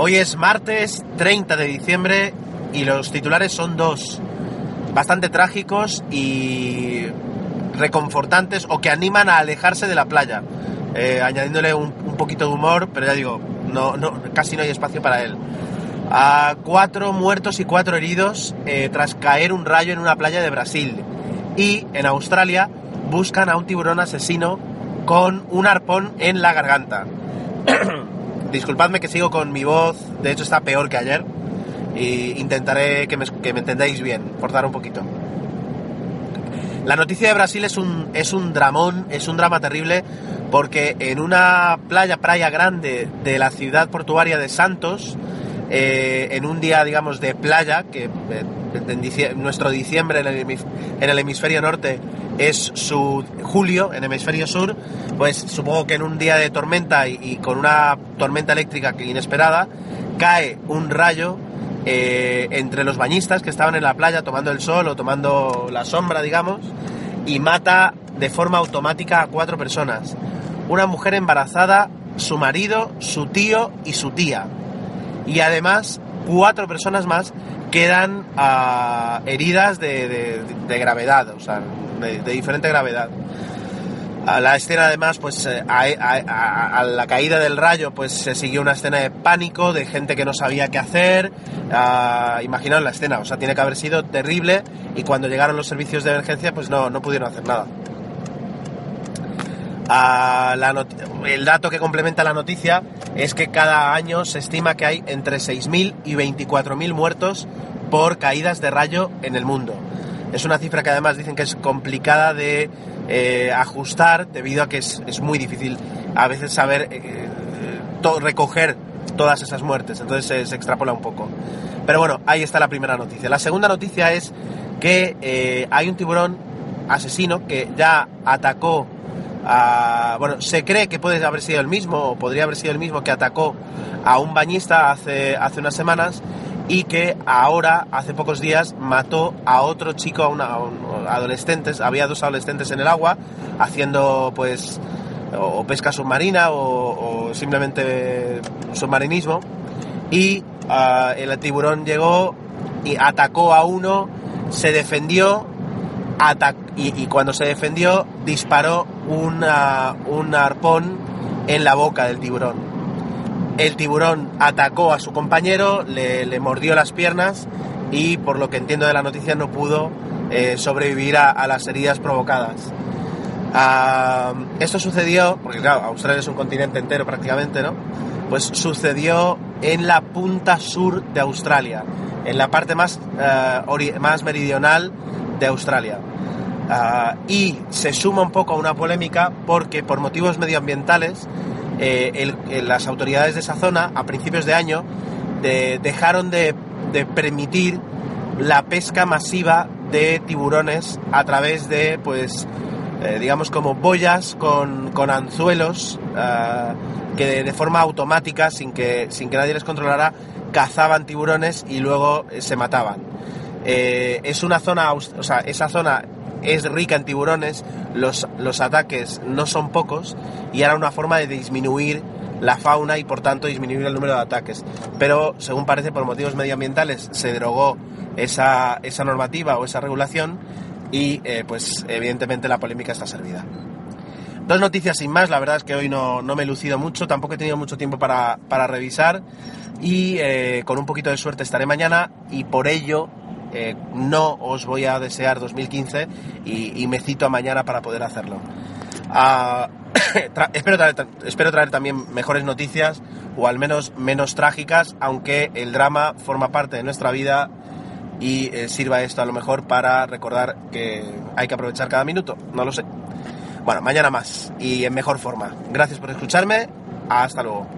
Hoy es martes 30 de diciembre y los titulares son dos, bastante trágicos y reconfortantes o que animan a alejarse de la playa, eh, añadiéndole un, poquito de humor, pero ya digo, no, casi no hay espacio para él. A cuatro muertos y cuatro heridos eh, tras caer un rayo en una playa de Brasil. Y en Australia buscan a un tiburón asesino con un arpón en la garganta. Disculpadme que sigo con mi voz, de hecho está peor que ayer. Y intentaré que me, entendáis bien, forzar un poquito. La noticia de Brasil es un, es un dramón, es un drama terrible, porque en una playa, playa grande de la ciudad portuaria de Santos, eh, en un día, digamos, de playa, que eh, en nuestro diciembre en el, hemisferio norte es su julio, en hemisferio sur, pues supongo que en un día de tormenta y, con una tormenta eléctrica inesperada, cae un rayo eh, entre los bañistas que estaban en la playa tomando el sol o tomando la sombra, digamos, y mata de forma automática a cuatro personas. Una mujer embarazada, su marido, su tío y su tía. Y además, cuatro personas más quedan uh, heridas de, de, de, gravedad, o sea, de, diferente gravedad. La escena además, pues a, a, la caída del rayo, pues se siguió una escena de pánico, de gente que no sabía qué hacer. Uh, imaginaos la escena, o sea, tiene que haber sido terrible y cuando llegaron los servicios de emergencia, pues no, no pudieron hacer nada. El dato que complementa la noticia es que cada año se estima que hay entre 6.000 y 24.000 muertos por caídas de rayo en el mundo. Es una cifra que además dicen que es complicada de eh, ajustar debido a que es, es, muy difícil a veces saber eh, to recoger todas esas muertes, entonces se, extrapola un poco. Pero bueno, ahí está la primera noticia. La segunda noticia es que eh, hay un tiburón asesino que ya atacó a, bueno, se cree que puede haber sido el mismo, o podría haber sido el mismo que atacó a un bañista hace, hace unas semanas y que ahora, hace pocos días, mató a otro chico, a, un, adolescentes, había dos adolescentes en el agua haciendo pues o pesca submarina o, simplemente submarinismo y uh, el tiburón llegó y atacó a uno, se defendió y, cuando se defendió disparó un arpón en la boca del tiburón. El tiburón atacó a su compañero, le, mordió las piernas y por lo que entiendo de la noticia no pudo eh, sobrevivir a, las heridas provocadas. Uh, esto sucedió, porque claro, Australia es un continente entero prácticamente, ¿no? Pues sucedió en la punta sur de Australia, en la parte más, uh, más meridional de Australia. Uh, y se suma un poco a una polémica porque por motivos medioambientales eh, el, las autoridades de esa zona a principios de año de, dejaron de, permitir la pesca masiva de tiburones a través de pues eh, digamos como boyas con, anzuelos uh, que de, forma automática sin que, sin que nadie les controlara cazaban tiburones y luego eh, se mataban. Eh, es una zona o sea esa zona es rica en tiburones, los, los ataques no son pocos y era una forma de disminuir la fauna y por tanto disminuir el número de ataques. Pero según parece por motivos medioambientales se derogó esa, esa normativa o esa regulación y eh, pues evidentemente la polémica está servida. Dos noticias sin más, la verdad es que hoy no, no me he lucido mucho, tampoco he tenido mucho tiempo para, para revisar y eh, con un poquito de suerte estaré mañana y por ello eh, no os voy a desear 2015 y, me cito a mañana para poder hacerlo. Espero, traer, espero traer también mejores noticias o al menos menos trágicas, aunque el drama forma parte de nuestra vida y eh, sirva esto a lo mejor para recordar que hay que aprovechar cada minuto, no lo sé. Bueno, mañana más y en mejor forma. Gracias por escucharme, hasta luego.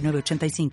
906985.